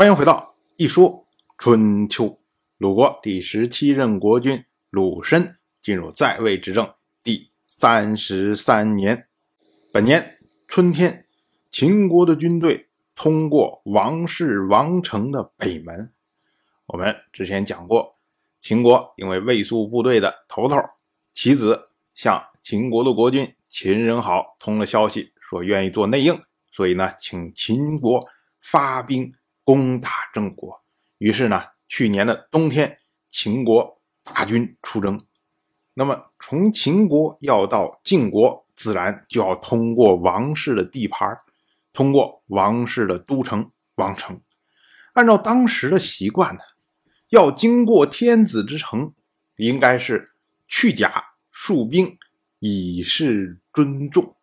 欢迎回到一说春秋。鲁国第十七任国君鲁申进入在位执政第三十三年，本年春天，秦国的军队通过王室王城的北门。我们之前讲过，秦国因为卫戍部队的头头其子向秦国的国君秦人好通了消息，说愿意做内应，所以呢，请秦国发兵。攻打郑国，于是呢，去年的冬天，秦国大军出征。那么从秦国要到晋国，自然就要通过王室的地盘，通过王室的都城王城。按照当时的习惯呢，要经过天子之城，应该是去甲戍兵，以示尊重。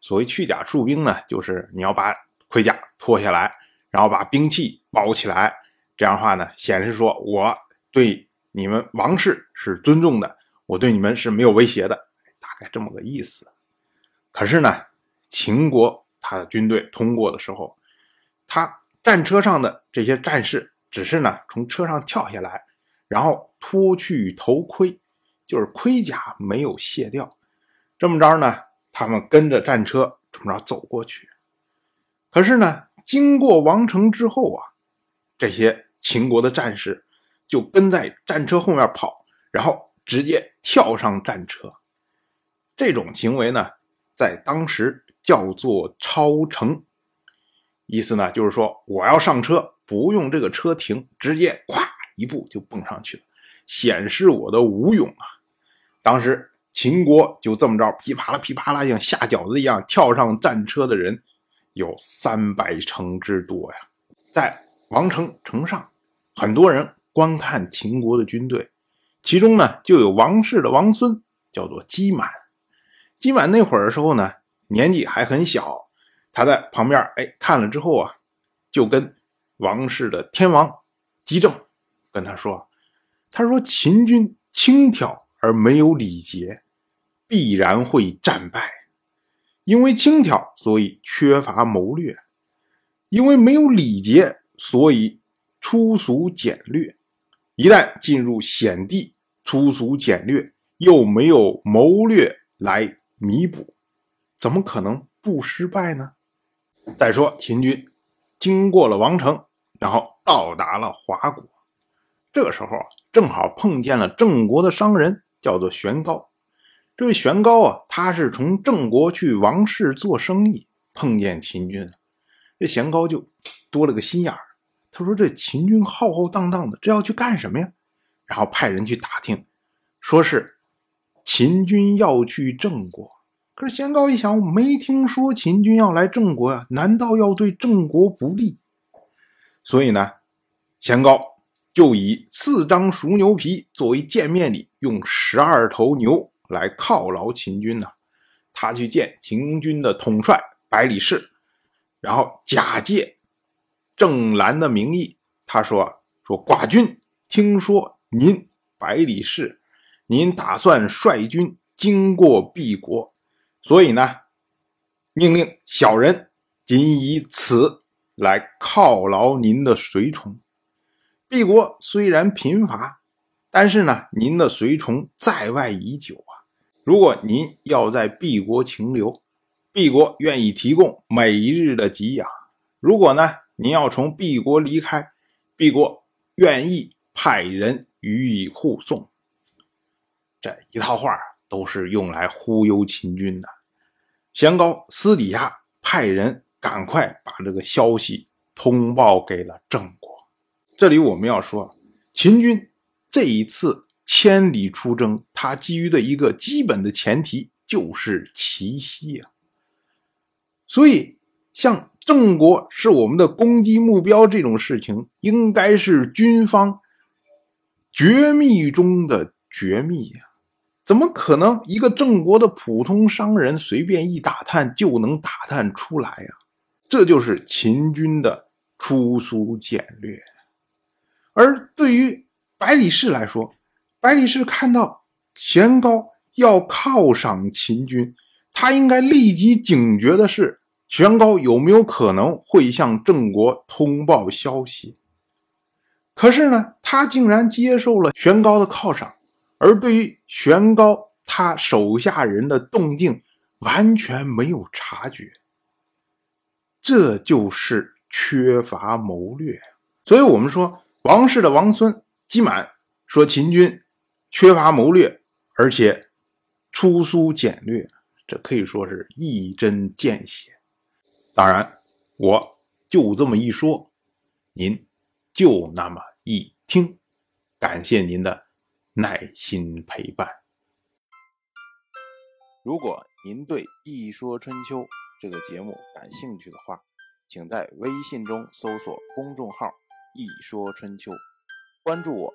所谓去甲戍兵呢，就是你要把盔甲脱下来。然后把兵器包起来，这样的话呢，显示说我对你们王室是尊重的，我对你们是没有威胁的，大概这么个意思。可是呢，秦国他的军队通过的时候，他战车上的这些战士只是呢从车上跳下来，然后脱去头盔，就是盔甲没有卸掉，这么着呢，他们跟着战车这么着走过去。可是呢。经过王城之后啊，这些秦国的战士就跟在战车后面跑，然后直接跳上战车。这种行为呢，在当时叫做超城，意思呢就是说我要上车，不用这个车停，直接咵一步就蹦上去了，显示我的武勇啊。当时秦国就这么着噼啪啦噼啪啦，像下饺子一样跳上战车的人。有三百城之多呀，在王城城上，很多人观看秦国的军队，其中呢就有王室的王孙，叫做姬满。姬满那会儿的时候呢，年纪还很小，他在旁边哎看了之后啊，就跟王室的天王姬政跟他说：“他说秦军轻佻而没有礼节，必然会战败。”因为轻佻，所以缺乏谋略；因为没有礼节，所以粗俗简略。一旦进入险地，粗俗简略又没有谋略来弥补，怎么可能不失败呢？再说秦军经过了王城，然后到达了华国，这个时候正好碰见了郑国的商人，叫做玄高。这位玄高啊，他是从郑国去王室做生意，碰见秦军，这玄高就多了个心眼儿。他说：“这秦军浩浩荡荡的，这要去干什么呀？”然后派人去打听，说是秦军要去郑国。可是玄高一想，没听说秦军要来郑国呀，难道要对郑国不利？所以呢，玄高就以四张熟牛皮作为见面礼，用十二头牛。来犒劳秦军呢，他去见秦军的统帅百里氏，然后假借郑兰的名义，他说：“说寡君听说您百里氏，您打算率军经过毕国，所以呢，命令小人仅以此来犒劳您的随从。毕国虽然贫乏，但是呢，您的随从在外已久。”如果您要在 B 国停留，，B 国愿意提供每一日的给养；如果呢，您要从 B 国离开，，B 国愿意派人予以护送。这一套话都是用来忽悠秦军的。玄高私底下派人赶快把这个消息通报给了郑国。这里我们要说，秦军这一次。千里出征，它基于的一个基本的前提就是奇袭啊。所以，像郑国是我们的攻击目标这种事情，应该是军方绝密中的绝密呀。怎么可能一个郑国的普通商人随便一打探就能打探出来呀？这就是秦军的粗疏简略。而对于百里氏来说，百里氏看到玄高要犒赏秦军，他应该立即警觉的是玄高有没有可能会向郑国通报消息？可是呢，他竟然接受了玄高的犒赏，而对于玄高他手下人的动静完全没有察觉。这就是缺乏谋略。所以，我们说王氏的王孙姬满说秦军缺乏谋略，而且粗疏简略，这可以说是一针见血。当然，我就这么一说，您就那么一听。感谢您的耐心陪伴。如果您对《一说春秋》这个节目感兴趣的话，请在微信中搜索公众号。一说春秋，关注我，